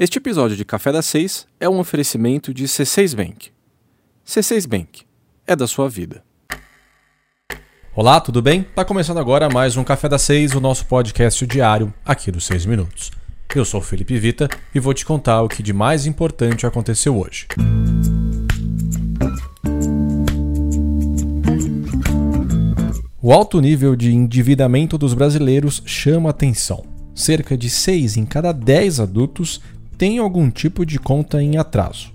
Este episódio de Café das Seis é um oferecimento de C6 Bank. C6 Bank é da sua vida. Olá, tudo bem? Tá começando agora mais um Café das Seis, o nosso podcast diário aqui dos 6 minutos. Eu sou o Felipe Vita e vou te contar o que de mais importante aconteceu hoje. O alto nível de endividamento dos brasileiros chama atenção. Cerca de 6 em cada 10 adultos têm algum tipo de conta em atraso.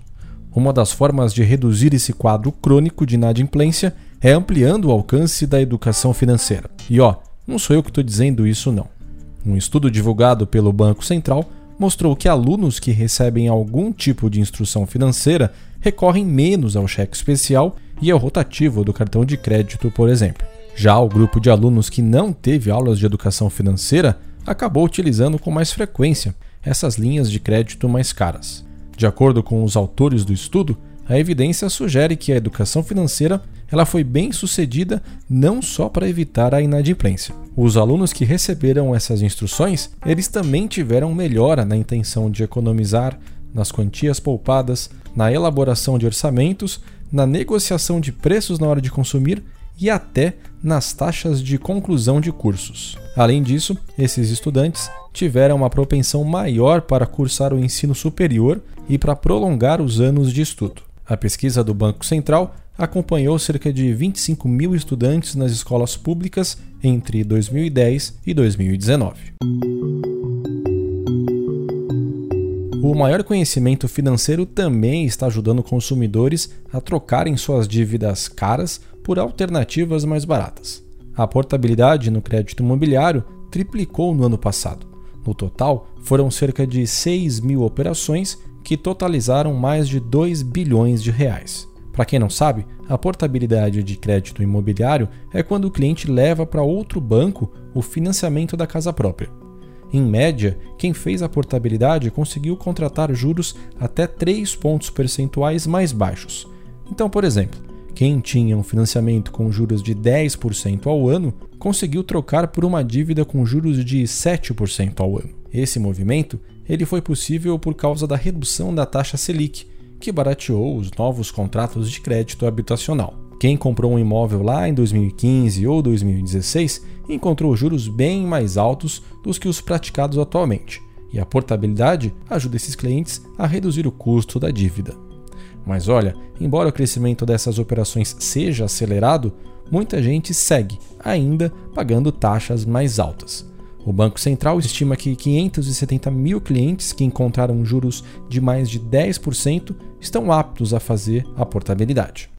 Uma das formas de reduzir esse quadro crônico de inadimplência é ampliando o alcance da educação financeira. E ó, não sou eu que estou dizendo isso não. Um estudo divulgado pelo Banco Central mostrou que alunos que recebem algum tipo de instrução financeira recorrem menos ao cheque especial e ao rotativo do cartão de crédito, por exemplo. Já o grupo de alunos que não teve aulas de educação financeira acabou utilizando com mais frequência essas linhas de crédito mais caras. De acordo com os autores do estudo, a evidência sugere que a educação financeira ela foi bem sucedida não só para evitar a inadimplência. Os alunos que receberam essas instruções, eles também tiveram melhora na intenção de economizar, nas quantias poupadas, na elaboração de orçamentos, na negociação de preços na hora de consumir e até nas taxas de conclusão de cursos. Além disso, esses estudantes tiveram uma propensão maior para cursar o ensino superior e para prolongar os anos de estudo. A pesquisa do Banco Central acompanhou cerca de 25 mil estudantes nas escolas públicas entre 2010 e 2019. O maior conhecimento financeiro também está ajudando consumidores a trocarem suas dívidas caras por alternativas mais baratas. A portabilidade no crédito imobiliário triplicou no ano passado. No total, foram cerca de 6 mil operações que totalizaram mais de 2 bilhões de reais. Para quem não sabe, a portabilidade de crédito imobiliário é quando o cliente leva para outro banco o financiamento da casa própria. Em média, quem fez a portabilidade conseguiu contratar juros até 3 pontos percentuais mais baixos. Então, por exemplo, quem tinha um financiamento com juros de 10% ao ano conseguiu trocar por uma dívida com juros de 7% ao ano. Esse movimento ele foi possível por causa da redução da taxa Selic, que barateou os novos contratos de crédito habitacional. Quem comprou um imóvel lá em 2015 ou 2016 encontrou juros bem mais altos dos que os praticados atualmente, e a portabilidade ajuda esses clientes a reduzir o custo da dívida. Mas olha, embora o crescimento dessas operações seja acelerado, muita gente segue ainda pagando taxas mais altas. O Banco Central estima que 570 mil clientes que encontraram juros de mais de 10% estão aptos a fazer a portabilidade.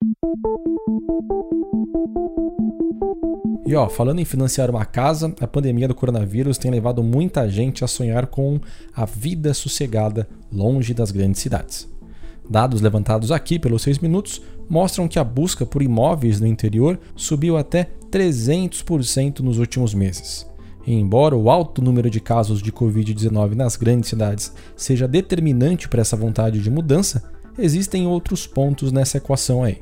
E ó, falando em financiar uma casa, a pandemia do coronavírus tem levado muita gente a sonhar com a vida sossegada longe das grandes cidades. Dados levantados aqui pelos 6 minutos mostram que a busca por imóveis no interior subiu até 300% nos últimos meses. E embora o alto número de casos de Covid-19 nas grandes cidades seja determinante para essa vontade de mudança, existem outros pontos nessa equação aí.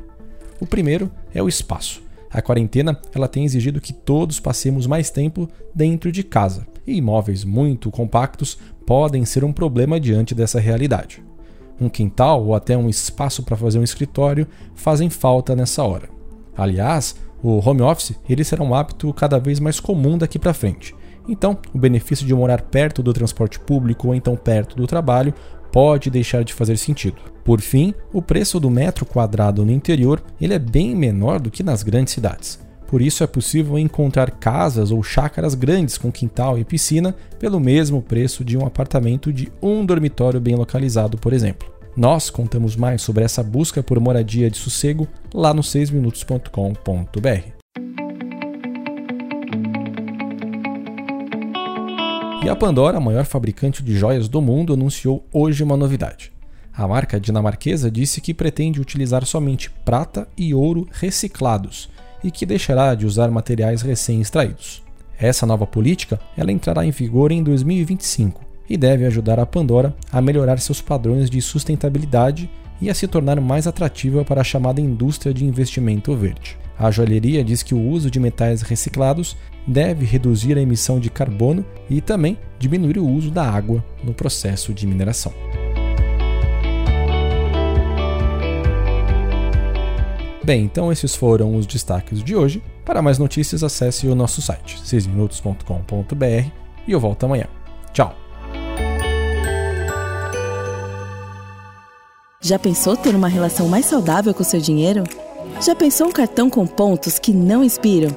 O primeiro é o espaço. A quarentena ela tem exigido que todos passemos mais tempo dentro de casa, e imóveis muito compactos podem ser um problema diante dessa realidade um quintal ou até um espaço para fazer um escritório fazem falta nessa hora. Aliás, o home office ele será um hábito cada vez mais comum daqui para frente. Então, o benefício de morar perto do transporte público ou então perto do trabalho pode deixar de fazer sentido. Por fim, o preço do metro quadrado no interior ele é bem menor do que nas grandes cidades. Por isso é possível encontrar casas ou chácaras grandes com quintal e piscina pelo mesmo preço de um apartamento de um dormitório bem localizado, por exemplo. Nós contamos mais sobre essa busca por moradia de sossego lá no 6minutos.com.br. E a Pandora, a maior fabricante de joias do mundo, anunciou hoje uma novidade. A marca dinamarquesa disse que pretende utilizar somente prata e ouro reciclados e que deixará de usar materiais recém-extraídos. Essa nova política ela entrará em vigor em 2025 e deve ajudar a Pandora a melhorar seus padrões de sustentabilidade e a se tornar mais atrativa para a chamada indústria de investimento verde. A joalheria diz que o uso de metais reciclados deve reduzir a emissão de carbono e também diminuir o uso da água no processo de mineração. Bem, então esses foram os destaques de hoje. Para mais notícias, acesse o nosso site, 6minutos.com.br e eu volto amanhã. Tchau! Já pensou ter uma relação mais saudável com seu dinheiro? Já pensou um cartão com pontos que não inspiram?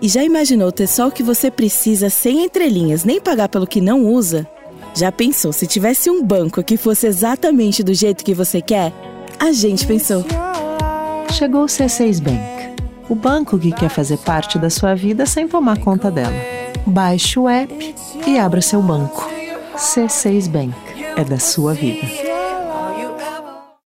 E já imaginou ter só o que você precisa sem entrelinhas, nem pagar pelo que não usa? Já pensou se tivesse um banco que fosse exatamente do jeito que você quer? A gente pensou. Chegou o C6 Bank, o banco que quer fazer parte da sua vida sem tomar conta dela. Baixe o app e abra seu banco. C6 Bank é da sua vida.